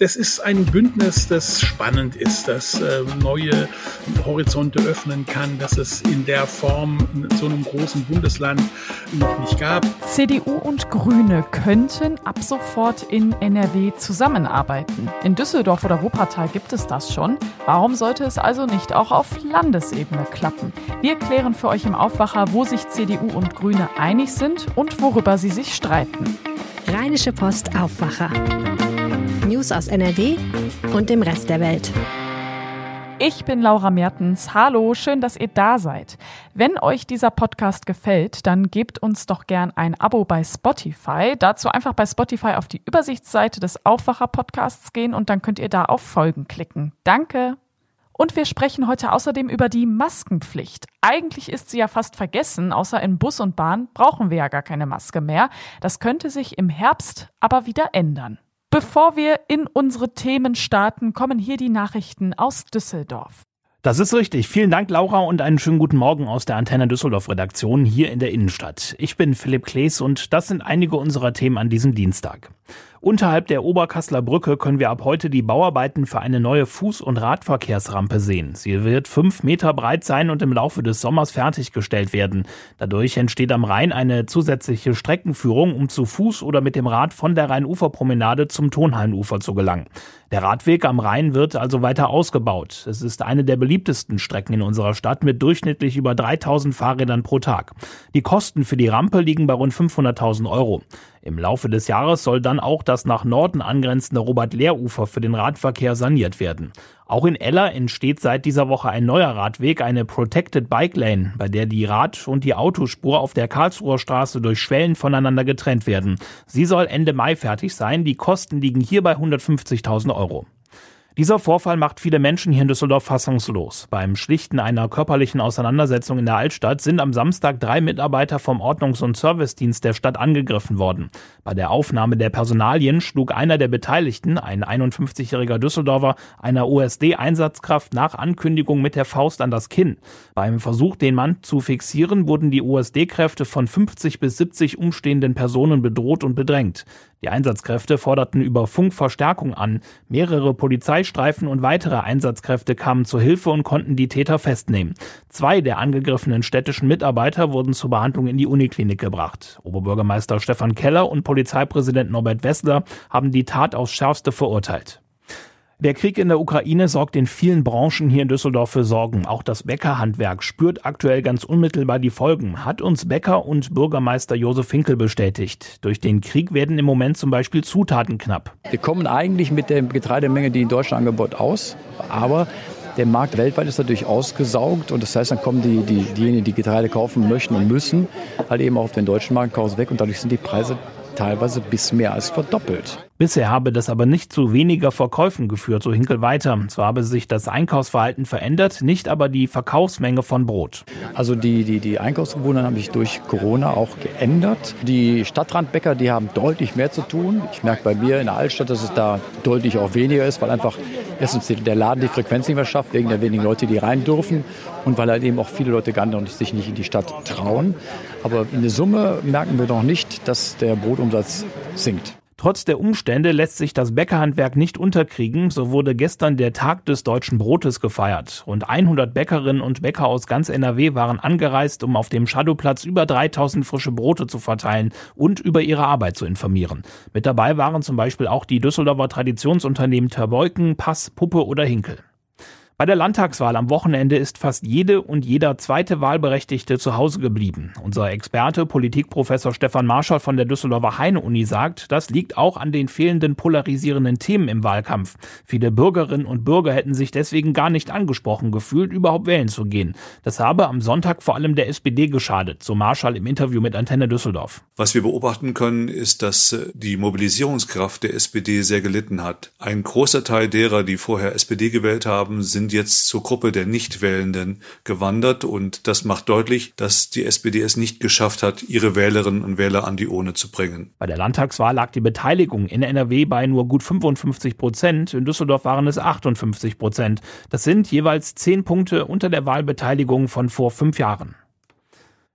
Das ist ein Bündnis, das spannend ist, das äh, neue Horizonte öffnen kann, dass es in der Form in so einem großen Bundesland noch nicht gab. CDU und Grüne könnten ab sofort in NRW zusammenarbeiten. In Düsseldorf oder Wuppertal gibt es das schon. Warum sollte es also nicht auch auf Landesebene klappen? Wir klären für euch im Aufwacher, wo sich CDU und Grüne einig sind und worüber sie sich streiten. Rheinische Post Aufwacher. News aus NRW und dem Rest der Welt. Ich bin Laura Mertens. Hallo, schön, dass ihr da seid. Wenn euch dieser Podcast gefällt, dann gebt uns doch gern ein Abo bei Spotify. Dazu einfach bei Spotify auf die Übersichtsseite des Aufwacher Podcasts gehen und dann könnt ihr da auf Folgen klicken. Danke. Und wir sprechen heute außerdem über die Maskenpflicht. Eigentlich ist sie ja fast vergessen, außer in Bus und Bahn brauchen wir ja gar keine Maske mehr. Das könnte sich im Herbst aber wieder ändern. Bevor wir in unsere Themen starten, kommen hier die Nachrichten aus Düsseldorf. Das ist richtig. Vielen Dank, Laura, und einen schönen guten Morgen aus der Antenne Düsseldorf Redaktion hier in der Innenstadt. Ich bin Philipp Klees und das sind einige unserer Themen an diesem Dienstag. Unterhalb der Oberkassler Brücke können wir ab heute die Bauarbeiten für eine neue Fuß- und Radverkehrsrampe sehen. Sie wird fünf Meter breit sein und im Laufe des Sommers fertiggestellt werden. Dadurch entsteht am Rhein eine zusätzliche Streckenführung, um zu Fuß oder mit dem Rad von der Rheinuferpromenade zum Tonhallenufer zu gelangen. Der Radweg am Rhein wird also weiter ausgebaut. Es ist eine der beliebtesten Strecken in unserer Stadt mit durchschnittlich über 3000 Fahrrädern pro Tag. Die Kosten für die Rampe liegen bei rund 500.000 Euro. Im Laufe des Jahres soll dann auch das nach Norden angrenzende Robert-Lehr-Ufer für den Radverkehr saniert werden. Auch in Eller entsteht seit dieser Woche ein neuer Radweg, eine Protected Bike Lane, bei der die Rad- und die Autospur auf der Karlsruher Straße durch Schwellen voneinander getrennt werden. Sie soll Ende Mai fertig sein. Die Kosten liegen hier bei 150.000 Euro. Dieser Vorfall macht viele Menschen hier in Düsseldorf fassungslos. Beim Schlichten einer körperlichen Auseinandersetzung in der Altstadt sind am Samstag drei Mitarbeiter vom Ordnungs- und Servicedienst der Stadt angegriffen worden. Bei der Aufnahme der Personalien schlug einer der Beteiligten, ein 51-jähriger Düsseldorfer, einer OSD-Einsatzkraft nach Ankündigung mit der Faust an das Kinn. Beim Versuch, den Mann zu fixieren, wurden die OSD-Kräfte von 50 bis 70 umstehenden Personen bedroht und bedrängt. Die Einsatzkräfte forderten über Funk Verstärkung an. Mehrere Polizeistreifen und weitere Einsatzkräfte kamen zur Hilfe und konnten die Täter festnehmen. Zwei der angegriffenen städtischen Mitarbeiter wurden zur Behandlung in die Uniklinik gebracht. Oberbürgermeister Stefan Keller und Polizeipräsident Norbert Wessler haben die Tat aufs Schärfste verurteilt. Der Krieg in der Ukraine sorgt in vielen Branchen hier in Düsseldorf für Sorgen. Auch das Bäckerhandwerk spürt aktuell ganz unmittelbar die Folgen, hat uns Bäcker und Bürgermeister Josef Finkel bestätigt. Durch den Krieg werden im Moment zum Beispiel Zutaten knapp. Wir kommen eigentlich mit der Getreidemenge, die in Deutschland angebaut, aus, aber der Markt weltweit ist natürlich ausgesaugt und das heißt, dann kommen die, die, diejenigen, die Getreide kaufen möchten und müssen, halt eben auch auf den deutschen Markt weg und dadurch sind die Preise teilweise bis mehr als verdoppelt. Bisher habe das aber nicht zu weniger Verkäufen geführt, so Hinkel weiter. Zwar habe sich das Einkaufsverhalten verändert, nicht aber die Verkaufsmenge von Brot. Also die, die, die Einkaufsgewohnheiten haben sich durch Corona auch geändert. Die Stadtrandbäcker, die haben deutlich mehr zu tun. Ich merke bei mir in der Altstadt, dass es da deutlich auch weniger ist, weil einfach erstens der Laden die Frequenz nicht mehr schafft, wegen der wenigen Leute, die rein dürfen und weil halt eben auch viele Leute gar nicht, sich nicht in die Stadt trauen. Aber in der Summe merken wir noch nicht, dass der Brotumsatz sinkt. Trotz der Umstände lässt sich das Bäckerhandwerk nicht unterkriegen. So wurde gestern der Tag des deutschen Brotes gefeiert. Rund 100 Bäckerinnen und Bäcker aus ganz NRW waren angereist, um auf dem Shadowplatz über 3000 frische Brote zu verteilen und über ihre Arbeit zu informieren. Mit dabei waren zum Beispiel auch die Düsseldorfer Traditionsunternehmen Terbeuken, Pass, Puppe oder Hinkel. Bei der Landtagswahl am Wochenende ist fast jede und jeder zweite Wahlberechtigte zu Hause geblieben. Unser Experte, Politikprofessor Stefan Marschall von der Düsseldorfer Heine-Uni sagt, das liegt auch an den fehlenden polarisierenden Themen im Wahlkampf. Viele Bürgerinnen und Bürger hätten sich deswegen gar nicht angesprochen gefühlt, überhaupt wählen zu gehen. Das habe am Sonntag vor allem der SPD geschadet, so Marschall im Interview mit Antenne Düsseldorf. Was wir beobachten können, ist, dass äh, die Mobilisierungskraft der SPD sehr gelitten hat. Ein großer Teil derer, die vorher SPD gewählt haben, sind sind jetzt zur Gruppe der Nichtwählenden gewandert und das macht deutlich, dass die SPD es nicht geschafft hat, ihre Wählerinnen und Wähler an die Urne zu bringen. Bei der Landtagswahl lag die Beteiligung in NRW bei nur gut 55 Prozent. In Düsseldorf waren es 58 Prozent. Das sind jeweils zehn Punkte unter der Wahlbeteiligung von vor fünf Jahren.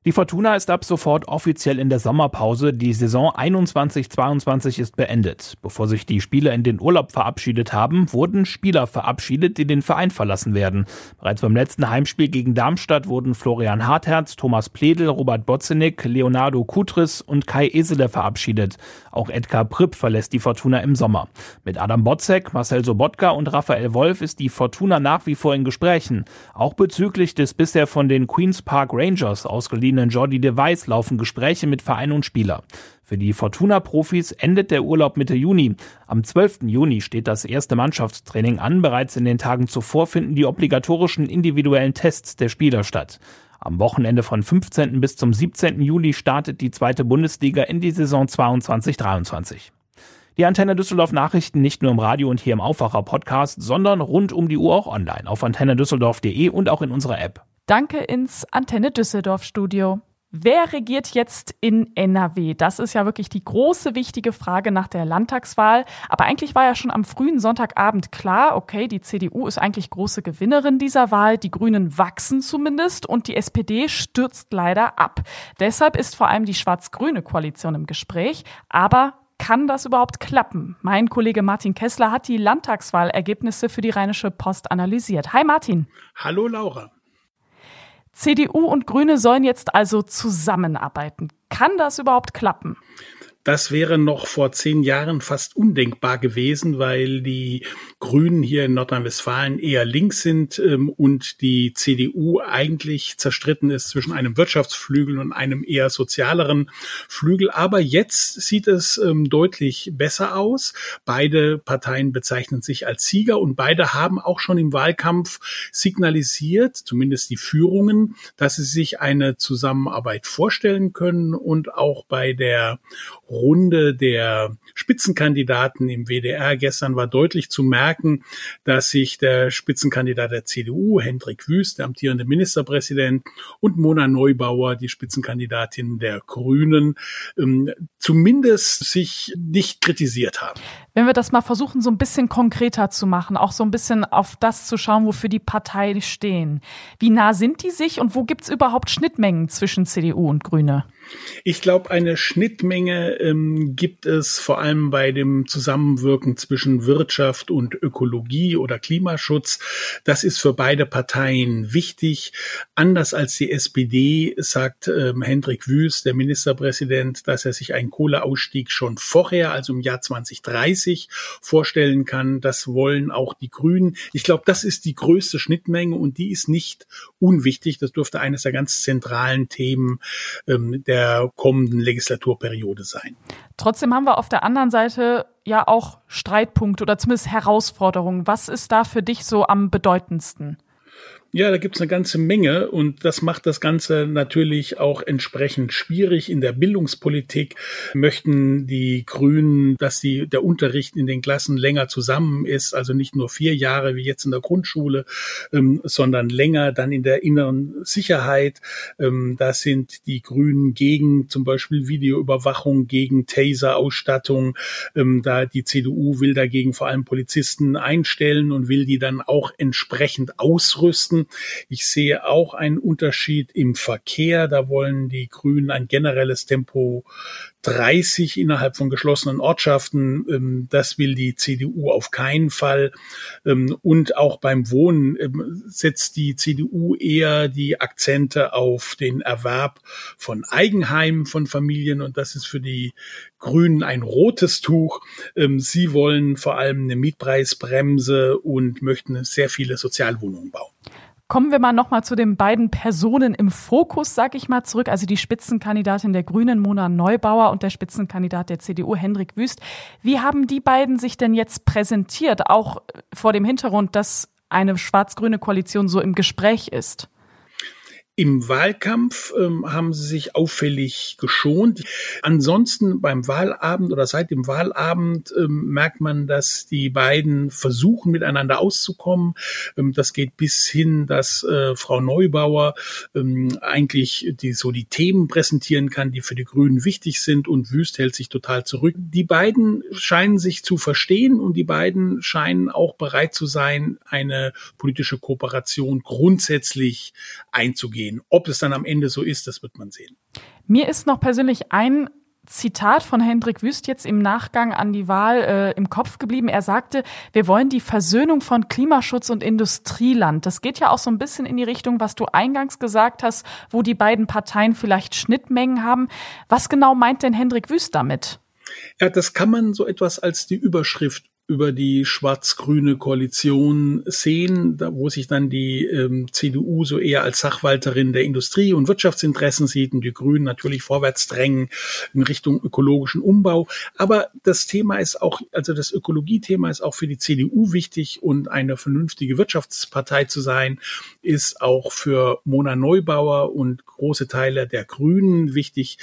Die Fortuna ist ab sofort offiziell in der Sommerpause. Die Saison 21-22 ist beendet. Bevor sich die Spieler in den Urlaub verabschiedet haben, wurden Spieler verabschiedet, die den Verein verlassen werden. Bereits beim letzten Heimspiel gegen Darmstadt wurden Florian Hartherz, Thomas Pledel, Robert Botzenig, Leonardo Kutris und Kai Esele verabschiedet. Auch Edgar Pripp verlässt die Fortuna im Sommer. Mit Adam Botzek, Marcel Sobotka und Raphael Wolf ist die Fortuna nach wie vor in Gesprächen. Auch bezüglich des bisher von den Queens Park Rangers ausgeliehenen verbliebenen Jordi Device laufen Gespräche mit Verein und Spieler. Für die Fortuna-Profis endet der Urlaub Mitte Juni. Am 12. Juni steht das erste Mannschaftstraining an. Bereits in den Tagen zuvor finden die obligatorischen individuellen Tests der Spieler statt. Am Wochenende von 15. bis zum 17. Juli startet die zweite Bundesliga in die Saison 22-23. Die Antenne Düsseldorf Nachrichten nicht nur im Radio und hier im Aufwacher Podcast, sondern rund um die Uhr auch online auf antennedüsseldorf.de und auch in unserer App. Danke ins Antenne Düsseldorf Studio. Wer regiert jetzt in NRW? Das ist ja wirklich die große wichtige Frage nach der Landtagswahl. Aber eigentlich war ja schon am frühen Sonntagabend klar, okay, die CDU ist eigentlich große Gewinnerin dieser Wahl, die Grünen wachsen zumindest und die SPD stürzt leider ab. Deshalb ist vor allem die schwarz-grüne Koalition im Gespräch. Aber kann das überhaupt klappen? Mein Kollege Martin Kessler hat die Landtagswahlergebnisse für die Rheinische Post analysiert. Hi Martin. Hallo Laura. CDU und Grüne sollen jetzt also zusammenarbeiten. Kann das überhaupt klappen? Das wäre noch vor zehn Jahren fast undenkbar gewesen, weil die Grünen hier in Nordrhein-Westfalen eher links sind ähm, und die CDU eigentlich zerstritten ist zwischen einem Wirtschaftsflügel und einem eher sozialeren Flügel. Aber jetzt sieht es ähm, deutlich besser aus. Beide Parteien bezeichnen sich als Sieger und beide haben auch schon im Wahlkampf signalisiert, zumindest die Führungen, dass sie sich eine Zusammenarbeit vorstellen können und auch bei der Runde der Spitzenkandidaten im WDR gestern war deutlich zu merken, dass sich der Spitzenkandidat der CDU, Hendrik Wüst, der amtierende Ministerpräsident, und Mona Neubauer, die Spitzenkandidatin der Grünen, ähm, zumindest sich nicht kritisiert haben. Wenn wir das mal versuchen, so ein bisschen konkreter zu machen, auch so ein bisschen auf das zu schauen, wofür die Parteien stehen. Wie nah sind die sich und wo gibt es überhaupt Schnittmengen zwischen CDU und Grüne? Ich glaube, eine Schnittmenge ähm, gibt es vor allem bei dem Zusammenwirken zwischen Wirtschaft und Ökologie oder Klimaschutz. Das ist für beide Parteien wichtig. Anders als die SPD sagt ähm, Hendrik Wüst, der Ministerpräsident, dass er sich einen Kohleausstieg schon vorher, also im Jahr 2030, vorstellen kann. Das wollen auch die Grünen. Ich glaube, das ist die größte Schnittmenge und die ist nicht unwichtig. Das dürfte eines der ganz zentralen Themen ähm, der der kommenden Legislaturperiode sein. Trotzdem haben wir auf der anderen Seite ja auch Streitpunkte oder zumindest Herausforderungen. Was ist da für dich so am bedeutendsten? Ja, da gibt's eine ganze Menge und das macht das Ganze natürlich auch entsprechend schwierig. In der Bildungspolitik möchten die Grünen, dass die, der Unterricht in den Klassen länger zusammen ist, also nicht nur vier Jahre wie jetzt in der Grundschule, ähm, sondern länger dann in der inneren Sicherheit. Ähm, da sind die Grünen gegen zum Beispiel Videoüberwachung, gegen Taser-Ausstattung. Ähm, da die CDU will dagegen vor allem Polizisten einstellen und will die dann auch entsprechend ausrüsten. Ich sehe auch einen Unterschied im Verkehr. Da wollen die Grünen ein generelles Tempo 30 innerhalb von geschlossenen Ortschaften. Ähm, das will die CDU auf keinen Fall. Ähm, und auch beim Wohnen ähm, setzt die CDU eher die Akzente auf den Erwerb von Eigenheimen von Familien. Und das ist für die Grünen ein rotes Tuch. Sie wollen vor allem eine Mietpreisbremse und möchten sehr viele Sozialwohnungen bauen. Kommen wir mal nochmal zu den beiden Personen im Fokus, sag ich mal, zurück. Also die Spitzenkandidatin der Grünen, Mona Neubauer, und der Spitzenkandidat der CDU, Hendrik Wüst. Wie haben die beiden sich denn jetzt präsentiert, auch vor dem Hintergrund, dass eine schwarz-grüne Koalition so im Gespräch ist? Im Wahlkampf ähm, haben sie sich auffällig geschont. Ansonsten beim Wahlabend oder seit dem Wahlabend ähm, merkt man, dass die beiden versuchen, miteinander auszukommen. Ähm, das geht bis hin, dass äh, Frau Neubauer ähm, eigentlich die, so die Themen präsentieren kann, die für die Grünen wichtig sind und Wüst hält sich total zurück. Die beiden scheinen sich zu verstehen und die beiden scheinen auch bereit zu sein, eine politische Kooperation grundsätzlich einzugehen gehen. Ob es dann am Ende so ist, das wird man sehen. Mir ist noch persönlich ein Zitat von Hendrik Wüst jetzt im Nachgang an die Wahl äh, im Kopf geblieben. Er sagte, wir wollen die Versöhnung von Klimaschutz und Industrieland. Das geht ja auch so ein bisschen in die Richtung, was du eingangs gesagt hast, wo die beiden Parteien vielleicht Schnittmengen haben. Was genau meint denn Hendrik Wüst damit? Ja, das kann man so etwas als die Überschrift über die schwarz-grüne Koalition sehen, da, wo sich dann die ähm, CDU so eher als Sachwalterin der Industrie- und Wirtschaftsinteressen sieht und die Grünen natürlich vorwärts drängen in Richtung ökologischen Umbau. Aber das Thema ist auch, also das Ökologiethema ist auch für die CDU wichtig und eine vernünftige Wirtschaftspartei zu sein, ist auch für Mona Neubauer und große Teile der Grünen wichtig.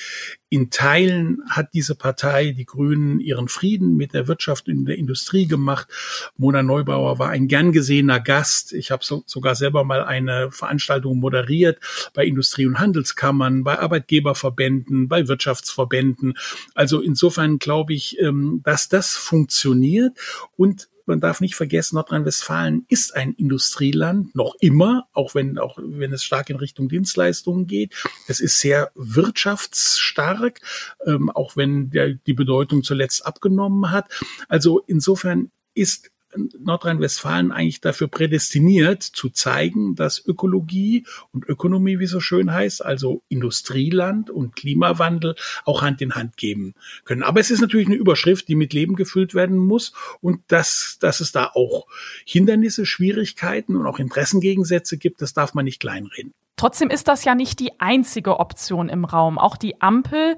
In Teilen hat diese Partei, die Grünen, ihren Frieden mit der Wirtschaft und der Industrie gemacht. Mona Neubauer war ein gern gesehener Gast. Ich habe so, sogar selber mal eine Veranstaltung moderiert bei Industrie- und Handelskammern, bei Arbeitgeberverbänden, bei Wirtschaftsverbänden. Also insofern glaube ich, ähm, dass das funktioniert und man darf nicht vergessen, Nordrhein-Westfalen ist ein Industrieland, noch immer, auch wenn, auch wenn es stark in Richtung Dienstleistungen geht. Es ist sehr wirtschaftsstark, ähm, auch wenn der, die Bedeutung zuletzt abgenommen hat. Also insofern ist Nordrhein-Westfalen eigentlich dafür prädestiniert, zu zeigen, dass Ökologie und Ökonomie, wie so schön heißt, also Industrieland und Klimawandel auch Hand in Hand geben können. Aber es ist natürlich eine Überschrift, die mit Leben gefüllt werden muss und dass, dass es da auch Hindernisse, Schwierigkeiten und auch Interessengegensätze gibt, das darf man nicht kleinreden. Trotzdem ist das ja nicht die einzige Option im Raum. Auch die Ampel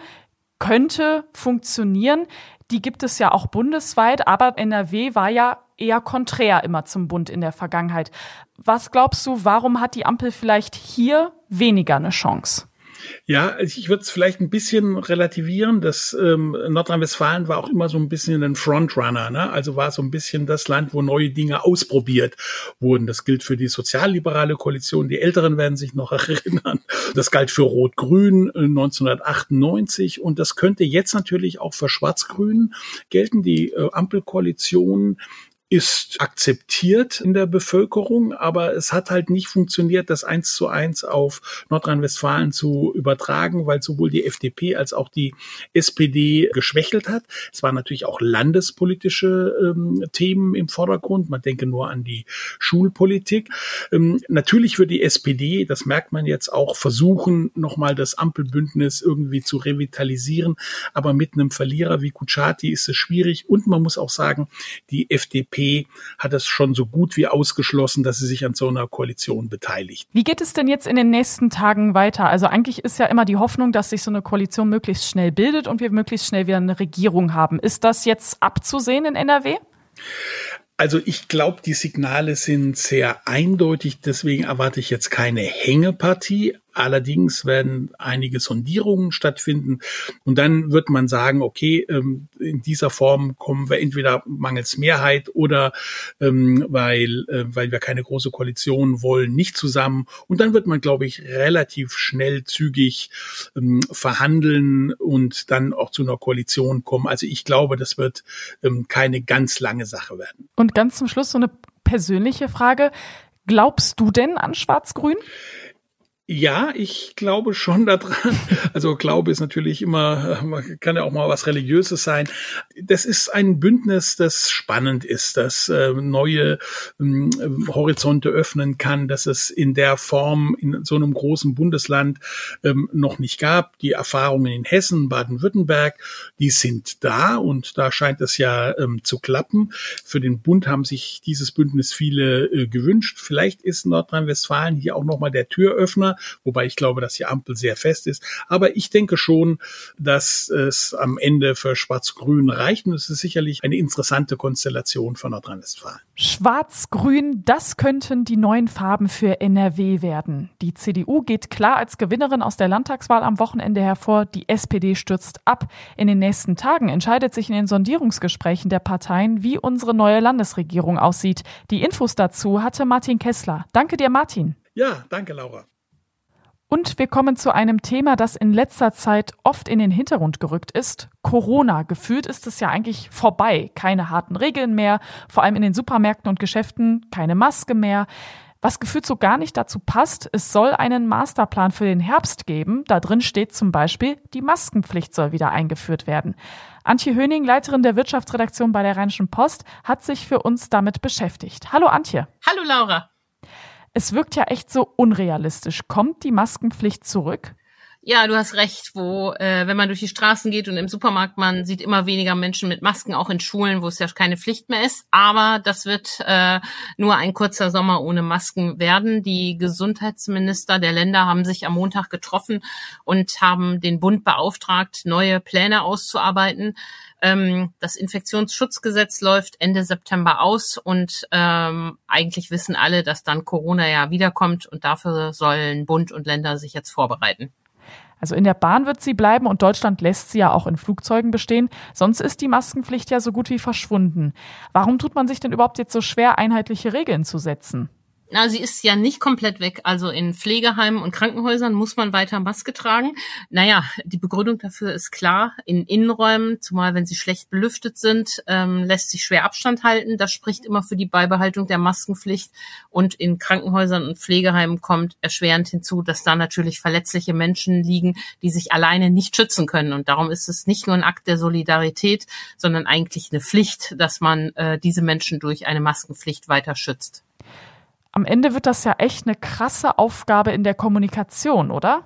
könnte funktionieren. Die gibt es ja auch bundesweit, aber NRW war ja eher konträr immer zum Bund in der Vergangenheit. Was glaubst du, warum hat die Ampel vielleicht hier weniger eine Chance? Ja, also ich würde es vielleicht ein bisschen relativieren. Das ähm, Nordrhein-Westfalen war auch immer so ein bisschen ein Frontrunner, ne? Also war so ein bisschen das Land, wo neue Dinge ausprobiert wurden. Das gilt für die sozialliberale Koalition. Die Älteren werden sich noch erinnern. Das galt für Rot-Grün 1998 äh, und das könnte jetzt natürlich auch für Schwarz-Grün gelten. Die äh, Ampelkoalition ist akzeptiert in der Bevölkerung, aber es hat halt nicht funktioniert, das eins zu eins auf Nordrhein-Westfalen zu übertragen, weil sowohl die FDP als auch die SPD geschwächelt hat. Es waren natürlich auch landespolitische ähm, Themen im Vordergrund. Man denke nur an die Schulpolitik. Ähm, natürlich wird die SPD, das merkt man jetzt auch, versuchen, nochmal das Ampelbündnis irgendwie zu revitalisieren. Aber mit einem Verlierer wie Kuchati ist es schwierig. Und man muss auch sagen, die FDP hat es schon so gut wie ausgeschlossen, dass sie sich an so einer Koalition beteiligt. Wie geht es denn jetzt in den nächsten Tagen weiter? Also eigentlich ist ja immer die Hoffnung, dass sich so eine Koalition möglichst schnell bildet und wir möglichst schnell wieder eine Regierung haben. Ist das jetzt abzusehen in NRW? Also ich glaube, die Signale sind sehr eindeutig, deswegen erwarte ich jetzt keine Hängepartie, Allerdings werden einige Sondierungen stattfinden und dann wird man sagen, okay, ähm, in dieser Form kommen wir entweder mangels Mehrheit oder ähm, weil, äh, weil wir keine große Koalition wollen, nicht zusammen. Und dann wird man, glaube ich, relativ schnell zügig ähm, verhandeln und dann auch zu einer Koalition kommen. Also ich glaube, das wird keine ganz lange Sache werden. Und ganz zum Schluss so eine persönliche Frage. Glaubst du denn an Schwarz-Grün? Ja, ich glaube schon daran. Also Glaube ist natürlich immer, kann ja auch mal was Religiöses sein. Das ist ein Bündnis, das spannend ist, das äh, neue äh, Horizonte öffnen kann, dass es in der Form in so einem großen Bundesland ähm, noch nicht gab. Die Erfahrungen in Hessen, Baden-Württemberg, die sind da und da scheint es ja ähm, zu klappen. Für den Bund haben sich dieses Bündnis viele äh, gewünscht. Vielleicht ist Nordrhein-Westfalen hier auch nochmal der Türöffner wobei ich glaube, dass die Ampel sehr fest ist. Aber ich denke schon, dass es am Ende für Schwarz-Grün reicht und es ist sicherlich eine interessante Konstellation für Nordrhein-Westfalen. Schwarz-Grün, das könnten die neuen Farben für NRW werden. Die CDU geht klar als Gewinnerin aus der Landtagswahl am Wochenende hervor. Die SPD stürzt ab. In den nächsten Tagen entscheidet sich in den Sondierungsgesprächen der Parteien, wie unsere neue Landesregierung aussieht. Die Infos dazu hatte Martin Kessler. Danke dir, Martin. Ja, danke, Laura. Und wir kommen zu einem Thema, das in letzter Zeit oft in den Hintergrund gerückt ist. Corona. Gefühlt ist es ja eigentlich vorbei. Keine harten Regeln mehr, vor allem in den Supermärkten und Geschäften, keine Maske mehr. Was gefühlt so gar nicht dazu passt, es soll einen Masterplan für den Herbst geben. Da drin steht zum Beispiel, die Maskenpflicht soll wieder eingeführt werden. Antje Höning, Leiterin der Wirtschaftsredaktion bei der Rheinischen Post, hat sich für uns damit beschäftigt. Hallo Antje. Hallo Laura. Es wirkt ja echt so unrealistisch. Kommt die Maskenpflicht zurück? Ja, du hast recht, wo, äh, wenn man durch die Straßen geht und im Supermarkt, man sieht immer weniger Menschen mit Masken, auch in Schulen, wo es ja keine Pflicht mehr ist. Aber das wird äh, nur ein kurzer Sommer ohne Masken werden. Die Gesundheitsminister der Länder haben sich am Montag getroffen und haben den Bund beauftragt, neue Pläne auszuarbeiten. Ähm, das Infektionsschutzgesetz läuft Ende September aus und ähm, eigentlich wissen alle, dass dann Corona ja wiederkommt und dafür sollen Bund und Länder sich jetzt vorbereiten. Also in der Bahn wird sie bleiben und Deutschland lässt sie ja auch in Flugzeugen bestehen. Sonst ist die Maskenpflicht ja so gut wie verschwunden. Warum tut man sich denn überhaupt jetzt so schwer, einheitliche Regeln zu setzen? Na, sie ist ja nicht komplett weg. Also in Pflegeheimen und Krankenhäusern muss man weiter Maske tragen. Naja, die Begründung dafür ist klar. In Innenräumen, zumal wenn sie schlecht belüftet sind, ähm, lässt sich schwer Abstand halten. Das spricht immer für die Beibehaltung der Maskenpflicht. Und in Krankenhäusern und Pflegeheimen kommt erschwerend hinzu, dass da natürlich verletzliche Menschen liegen, die sich alleine nicht schützen können. Und darum ist es nicht nur ein Akt der Solidarität, sondern eigentlich eine Pflicht, dass man äh, diese Menschen durch eine Maskenpflicht weiter schützt. Am Ende wird das ja echt eine krasse Aufgabe in der Kommunikation, oder?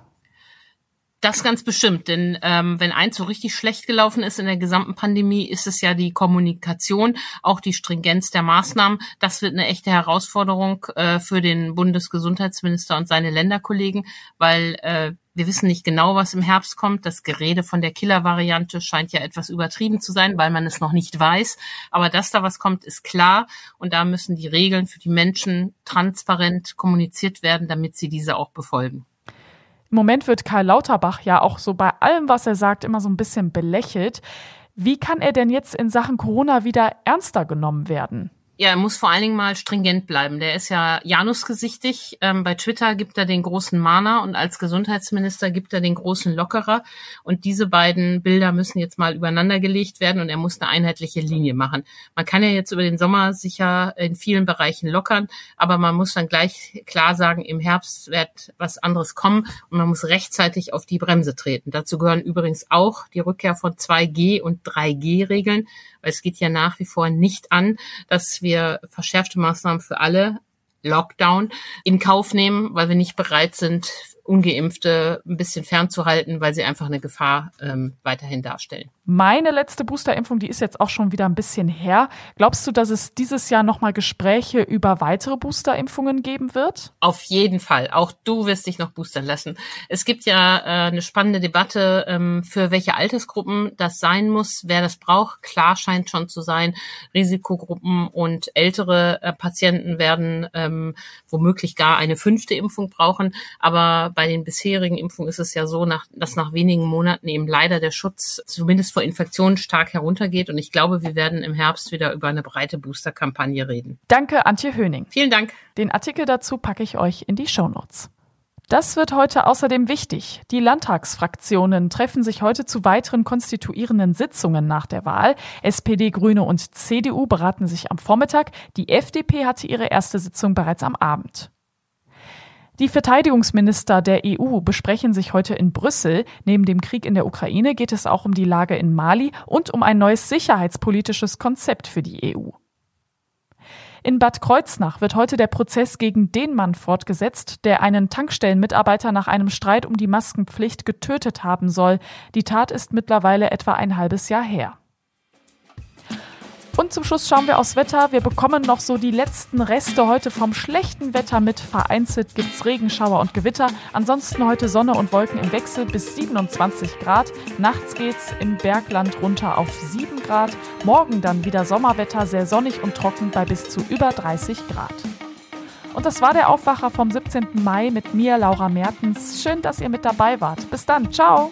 Das ganz bestimmt, denn ähm, wenn eins so richtig schlecht gelaufen ist in der gesamten Pandemie, ist es ja die Kommunikation, auch die Stringenz der Maßnahmen. Das wird eine echte Herausforderung äh, für den Bundesgesundheitsminister und seine Länderkollegen, weil äh, wir wissen nicht genau, was im Herbst kommt. Das Gerede von der Killer-Variante scheint ja etwas übertrieben zu sein, weil man es noch nicht weiß. Aber dass da was kommt, ist klar. Und da müssen die Regeln für die Menschen transparent kommuniziert werden, damit sie diese auch befolgen. Im Moment wird Karl Lauterbach ja auch so bei allem, was er sagt, immer so ein bisschen belächelt. Wie kann er denn jetzt in Sachen Corona wieder ernster genommen werden? Ja, er muss vor allen Dingen mal stringent bleiben. Der ist ja Janusgesichtig. Ähm, bei Twitter gibt er den großen Mahner und als Gesundheitsminister gibt er den großen Lockerer. Und diese beiden Bilder müssen jetzt mal übereinander gelegt werden und er muss eine einheitliche Linie machen. Man kann ja jetzt über den Sommer sicher in vielen Bereichen lockern, aber man muss dann gleich klar sagen, im Herbst wird was anderes kommen und man muss rechtzeitig auf die Bremse treten. Dazu gehören übrigens auch die Rückkehr von 2G und 3G-Regeln, weil es geht ja nach wie vor nicht an, dass wir wir verschärfte Maßnahmen für alle Lockdown in Kauf nehmen, weil wir nicht bereit sind, Ungeimpfte ein bisschen fernzuhalten, weil sie einfach eine Gefahr ähm, weiterhin darstellen. Meine letzte Boosterimpfung, die ist jetzt auch schon wieder ein bisschen her. Glaubst du, dass es dieses Jahr nochmal Gespräche über weitere Boosterimpfungen geben wird? Auf jeden Fall. Auch du wirst dich noch boostern lassen. Es gibt ja äh, eine spannende Debatte, ähm, für welche Altersgruppen das sein muss, wer das braucht. Klar scheint schon zu sein, Risikogruppen und ältere äh, Patienten werden ähm, womöglich gar eine fünfte Impfung brauchen. Aber bei den bisherigen Impfungen ist es ja so, nach, dass nach wenigen Monaten eben leider der Schutz zumindest vor Infektionen stark heruntergeht. Und ich glaube, wir werden im Herbst wieder über eine breite Booster-Kampagne reden. Danke, Antje Höning. Vielen Dank. Den Artikel dazu packe ich euch in die Show Notes. Das wird heute außerdem wichtig. Die Landtagsfraktionen treffen sich heute zu weiteren konstituierenden Sitzungen nach der Wahl. SPD, Grüne und CDU beraten sich am Vormittag. Die FDP hatte ihre erste Sitzung bereits am Abend. Die Verteidigungsminister der EU besprechen sich heute in Brüssel. Neben dem Krieg in der Ukraine geht es auch um die Lage in Mali und um ein neues sicherheitspolitisches Konzept für die EU. In Bad Kreuznach wird heute der Prozess gegen den Mann fortgesetzt, der einen Tankstellenmitarbeiter nach einem Streit um die Maskenpflicht getötet haben soll. Die Tat ist mittlerweile etwa ein halbes Jahr her. Und zum Schluss schauen wir aufs Wetter. Wir bekommen noch so die letzten Reste heute vom schlechten Wetter mit. Vereinzelt gibt es Regenschauer und Gewitter. Ansonsten heute Sonne und Wolken im Wechsel bis 27 Grad. Nachts geht's im Bergland runter auf 7 Grad. Morgen dann wieder Sommerwetter, sehr sonnig und trocken bei bis zu über 30 Grad. Und das war der Aufwacher vom 17. Mai mit mir, Laura Mertens. Schön, dass ihr mit dabei wart. Bis dann. Ciao.